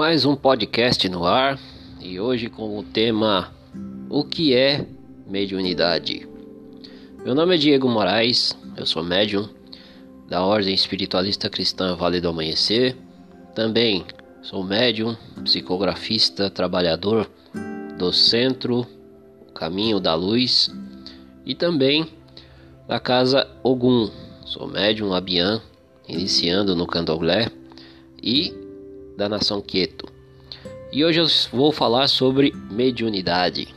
Mais um podcast no ar e hoje com o tema O que é mediunidade? Meu nome é Diego Moraes, eu sou médium da Ordem Espiritualista Cristã Vale do Amanhecer. Também sou médium, psicografista, trabalhador do Centro Caminho da Luz e também da Casa Ogum. Sou médium Abian, iniciando no Candomblé e da nação Queto. E hoje eu vou falar sobre mediunidade.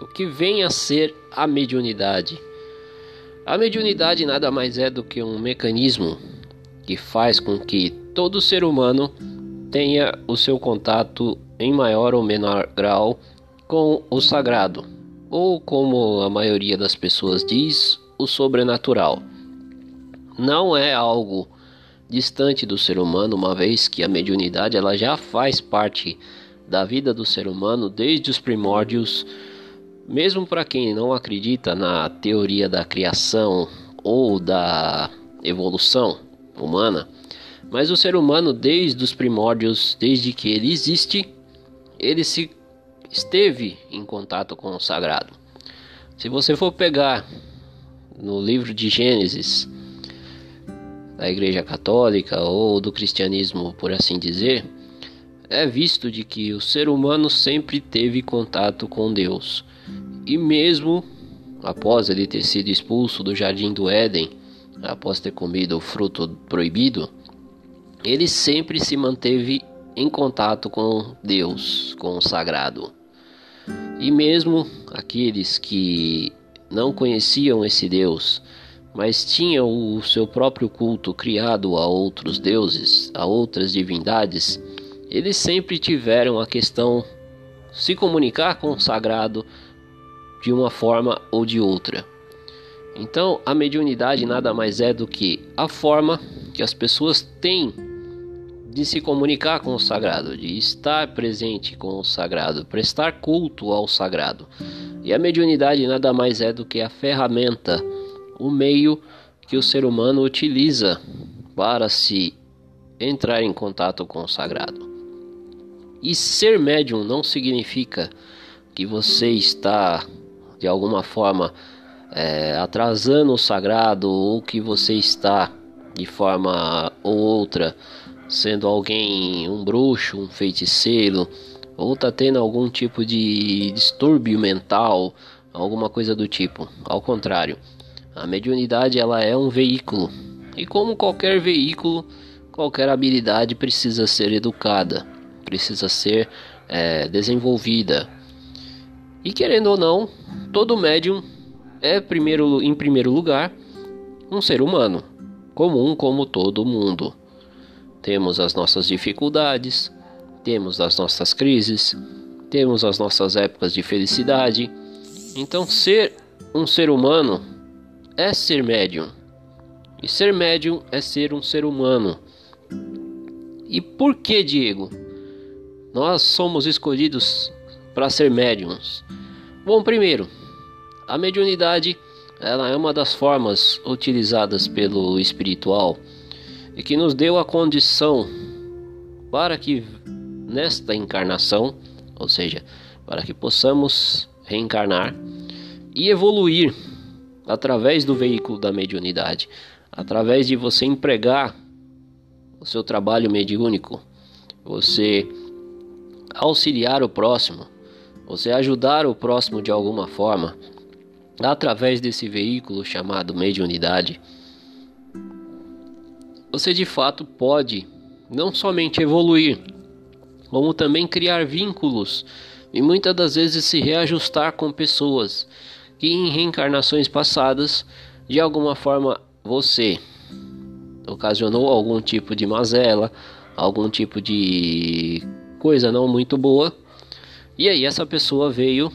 O que vem a ser a mediunidade? A mediunidade nada mais é do que um mecanismo que faz com que todo ser humano tenha o seu contato em maior ou menor grau com o sagrado, ou como a maioria das pessoas diz, o sobrenatural. Não é algo distante do ser humano, uma vez que a mediunidade ela já faz parte da vida do ser humano desde os primórdios, mesmo para quem não acredita na teoria da criação ou da evolução humana, mas o ser humano desde os primórdios, desde que ele existe, ele se esteve em contato com o sagrado. Se você for pegar no livro de Gênesis, da Igreja Católica ou do cristianismo, por assim dizer, é visto de que o ser humano sempre teve contato com Deus. E mesmo após ele ter sido expulso do jardim do Éden, após ter comido o fruto proibido, ele sempre se manteve em contato com Deus, com o sagrado. E mesmo aqueles que não conheciam esse Deus, mas tinham o seu próprio culto criado a outros deuses, a outras divindades, eles sempre tiveram a questão se comunicar com o sagrado de uma forma ou de outra. Então, a mediunidade nada mais é do que a forma que as pessoas têm de se comunicar com o sagrado, de estar presente com o sagrado, prestar culto ao sagrado. E a mediunidade nada mais é do que a ferramenta o meio que o ser humano utiliza para se entrar em contato com o sagrado. E ser médium não significa que você está de alguma forma é, atrasando o sagrado ou que você está de forma ou outra sendo alguém um bruxo, um feiticeiro ou está tendo algum tipo de distúrbio mental, alguma coisa do tipo. Ao contrário, a mediunidade ela é um veículo e como qualquer veículo, qualquer habilidade precisa ser educada, precisa ser é, desenvolvida. E querendo ou não, todo médium é primeiro, em primeiro lugar um ser humano, comum como todo mundo. Temos as nossas dificuldades, temos as nossas crises, temos as nossas épocas de felicidade. Então, ser um ser humano é ser médium. E ser médium é ser um ser humano. E por que, Diego? Nós somos escolhidos para ser médiums. Bom, primeiro, a mediunidade ela é uma das formas utilizadas pelo espiritual e que nos deu a condição para que nesta encarnação, ou seja, para que possamos reencarnar e evoluir através do veículo da mediunidade, através de você empregar o seu trabalho mediúnico, você auxiliar o próximo, você ajudar o próximo de alguma forma, através desse veículo chamado mediunidade, você de fato pode não somente evoluir, como também criar vínculos e muitas das vezes se reajustar com pessoas que em reencarnações passadas, de alguma forma, você ocasionou algum tipo de mazela, algum tipo de coisa não muito boa, e aí essa pessoa veio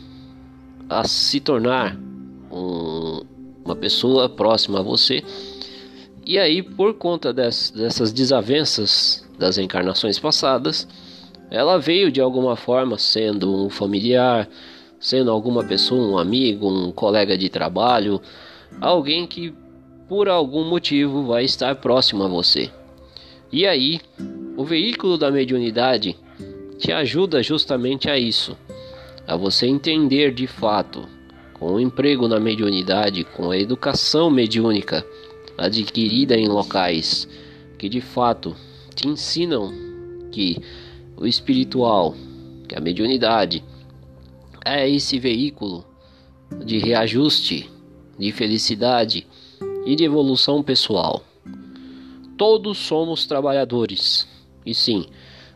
a se tornar um, uma pessoa próxima a você. E aí, por conta des, dessas desavenças das encarnações passadas, ela veio de alguma forma sendo um familiar, sendo alguma pessoa, um amigo, um colega de trabalho, alguém que por algum motivo vai estar próximo a você. E aí, o veículo da mediunidade te ajuda justamente a isso, a você entender de fato, com o emprego na mediunidade, com a educação mediúnica adquirida em locais que de fato te ensinam que o espiritual, que a mediunidade é esse veículo de reajuste, de felicidade e de evolução pessoal. Todos somos trabalhadores. E sim,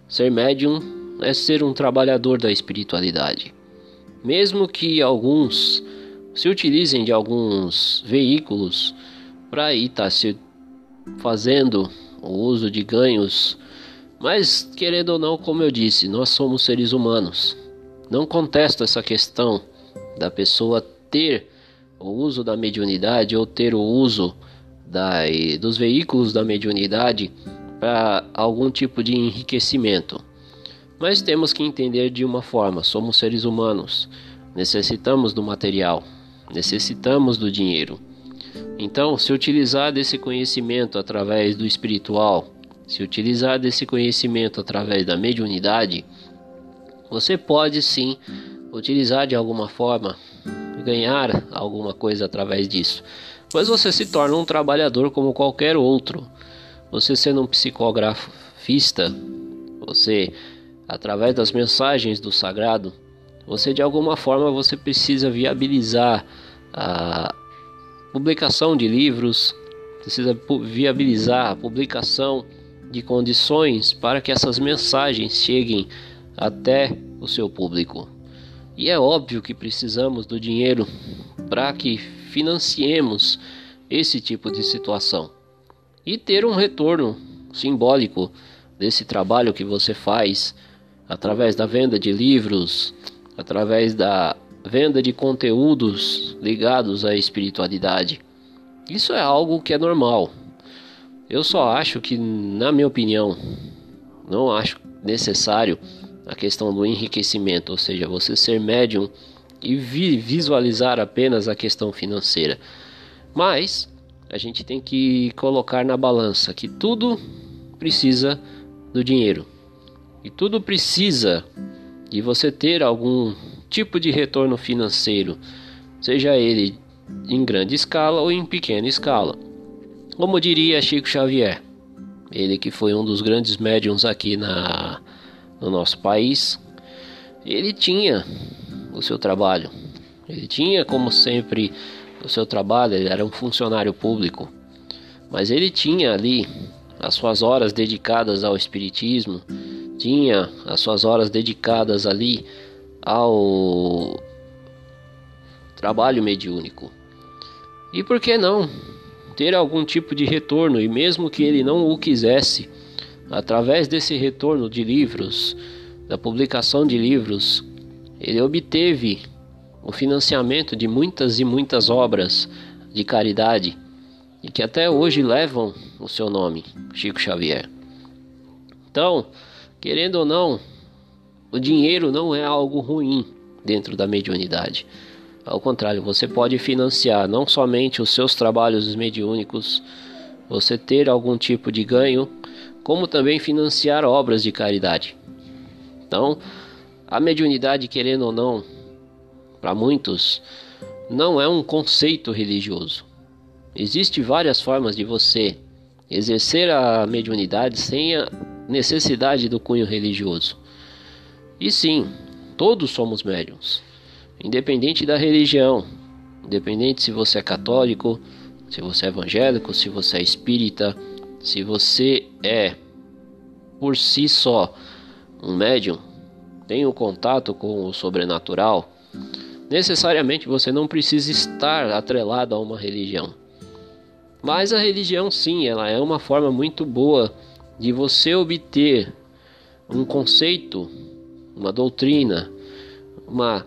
ser médium é ser um trabalhador da espiritualidade. Mesmo que alguns se utilizem de alguns veículos para estar tá se fazendo o uso de ganhos, mas querendo ou não, como eu disse, nós somos seres humanos. Não contesto essa questão da pessoa ter o uso da mediunidade ou ter o uso da, dos veículos da mediunidade para algum tipo de enriquecimento. Mas temos que entender de uma forma: somos seres humanos, necessitamos do material, necessitamos do dinheiro. Então, se utilizar desse conhecimento através do espiritual, se utilizar desse conhecimento através da mediunidade, você pode sim utilizar de alguma forma, ganhar alguma coisa através disso. Pois você se torna um trabalhador como qualquer outro. Você sendo um psicografista, você através das mensagens do sagrado, você de alguma forma você precisa viabilizar a publicação de livros, precisa viabilizar a publicação de condições para que essas mensagens cheguem até o seu público. E é óbvio que precisamos do dinheiro para que financiemos esse tipo de situação e ter um retorno simbólico desse trabalho que você faz através da venda de livros, através da venda de conteúdos ligados à espiritualidade. Isso é algo que é normal. Eu só acho que, na minha opinião, não acho necessário a questão do enriquecimento, ou seja, você ser médium e visualizar apenas a questão financeira. Mas a gente tem que colocar na balança que tudo precisa do dinheiro. E tudo precisa de você ter algum tipo de retorno financeiro, seja ele em grande escala ou em pequena escala. Como diria Chico Xavier, ele que foi um dos grandes médiums aqui na no nosso país, ele tinha o seu trabalho. Ele tinha, como sempre, o seu trabalho, ele era um funcionário público. Mas ele tinha ali as suas horas dedicadas ao espiritismo, tinha as suas horas dedicadas ali ao trabalho mediúnico. E por que não ter algum tipo de retorno, e mesmo que ele não o quisesse, Através desse retorno de livros, da publicação de livros, ele obteve o financiamento de muitas e muitas obras de caridade e que até hoje levam o seu nome, Chico Xavier. Então, querendo ou não, o dinheiro não é algo ruim dentro da mediunidade. Ao contrário, você pode financiar não somente os seus trabalhos mediúnicos, você ter algum tipo de ganho como também financiar obras de caridade. Então, a mediunidade, querendo ou não, para muitos, não é um conceito religioso. Existem várias formas de você exercer a mediunidade sem a necessidade do cunho religioso. E sim, todos somos médiums, independente da religião, independente se você é católico, se você é evangélico, se você é espírita, se você é por si só um médium, tem um contato com o sobrenatural, necessariamente você não precisa estar atrelado a uma religião. Mas a religião sim, ela é uma forma muito boa de você obter um conceito, uma doutrina, uma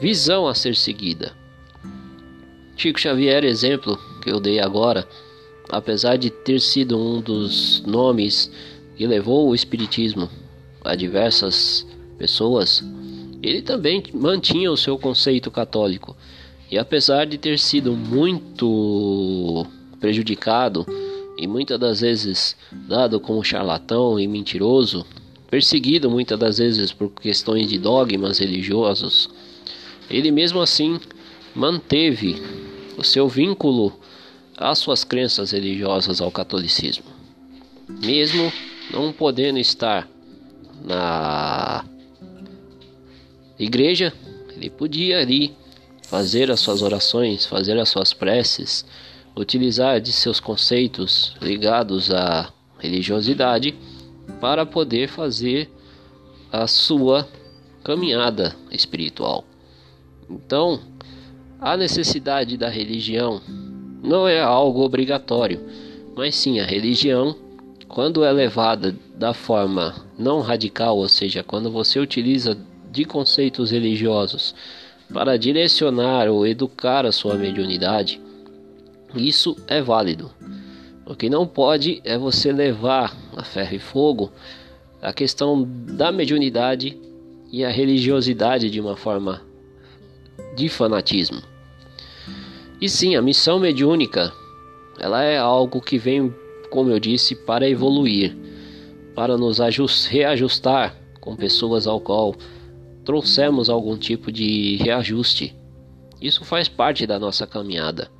visão a ser seguida. Chico Xavier, exemplo que eu dei agora, apesar de ter sido um dos nomes que levou o espiritismo a diversas pessoas, ele também mantinha o seu conceito católico. E apesar de ter sido muito prejudicado e muitas das vezes dado como charlatão e mentiroso, perseguido muitas das vezes por questões de dogmas religiosos, ele mesmo assim manteve o seu vínculo às suas crenças religiosas ao catolicismo. Mesmo não podendo estar na igreja, ele podia ali fazer as suas orações, fazer as suas preces, utilizar de seus conceitos ligados à religiosidade para poder fazer a sua caminhada espiritual. Então, a necessidade da religião não é algo obrigatório, mas sim a religião, quando é levada da forma não radical, ou seja, quando você utiliza de conceitos religiosos para direcionar ou educar a sua mediunidade, isso é válido. O que não pode é você levar a ferro e fogo a questão da mediunidade e a religiosidade de uma forma de fanatismo. E sim, a missão mediúnica, ela é algo que vem, como eu disse, para evoluir, para nos reajustar com pessoas ao qual trouxemos algum tipo de reajuste. Isso faz parte da nossa caminhada.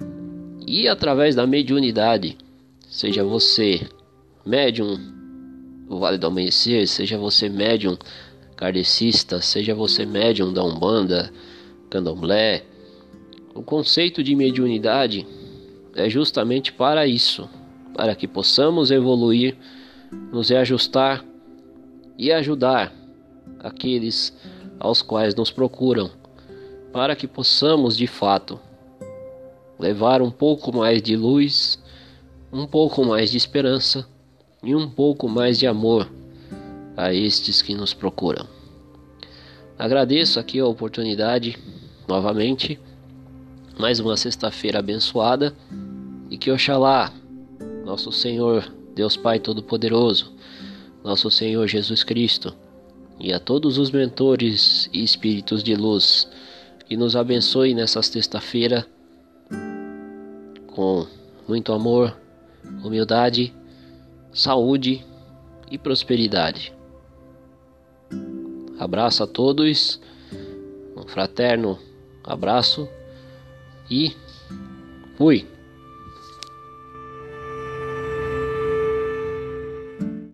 E através da mediunidade, seja você médium do Vale do Amanhecer, seja você médium kardecista, seja você médium da Umbanda, Candomblé, o conceito de mediunidade é justamente para isso, para que possamos evoluir, nos reajustar e ajudar aqueles aos quais nos procuram, para que possamos de fato levar um pouco mais de luz, um pouco mais de esperança e um pouco mais de amor a estes que nos procuram. Agradeço aqui a oportunidade novamente mais uma sexta-feira abençoada e que Oxalá, nosso Senhor, Deus Pai Todo-Poderoso, nosso Senhor Jesus Cristo e a todos os mentores e espíritos de luz que nos abençoe nessa sexta-feira com muito amor, humildade, saúde e prosperidade. Abraço a todos, um fraterno abraço e fui!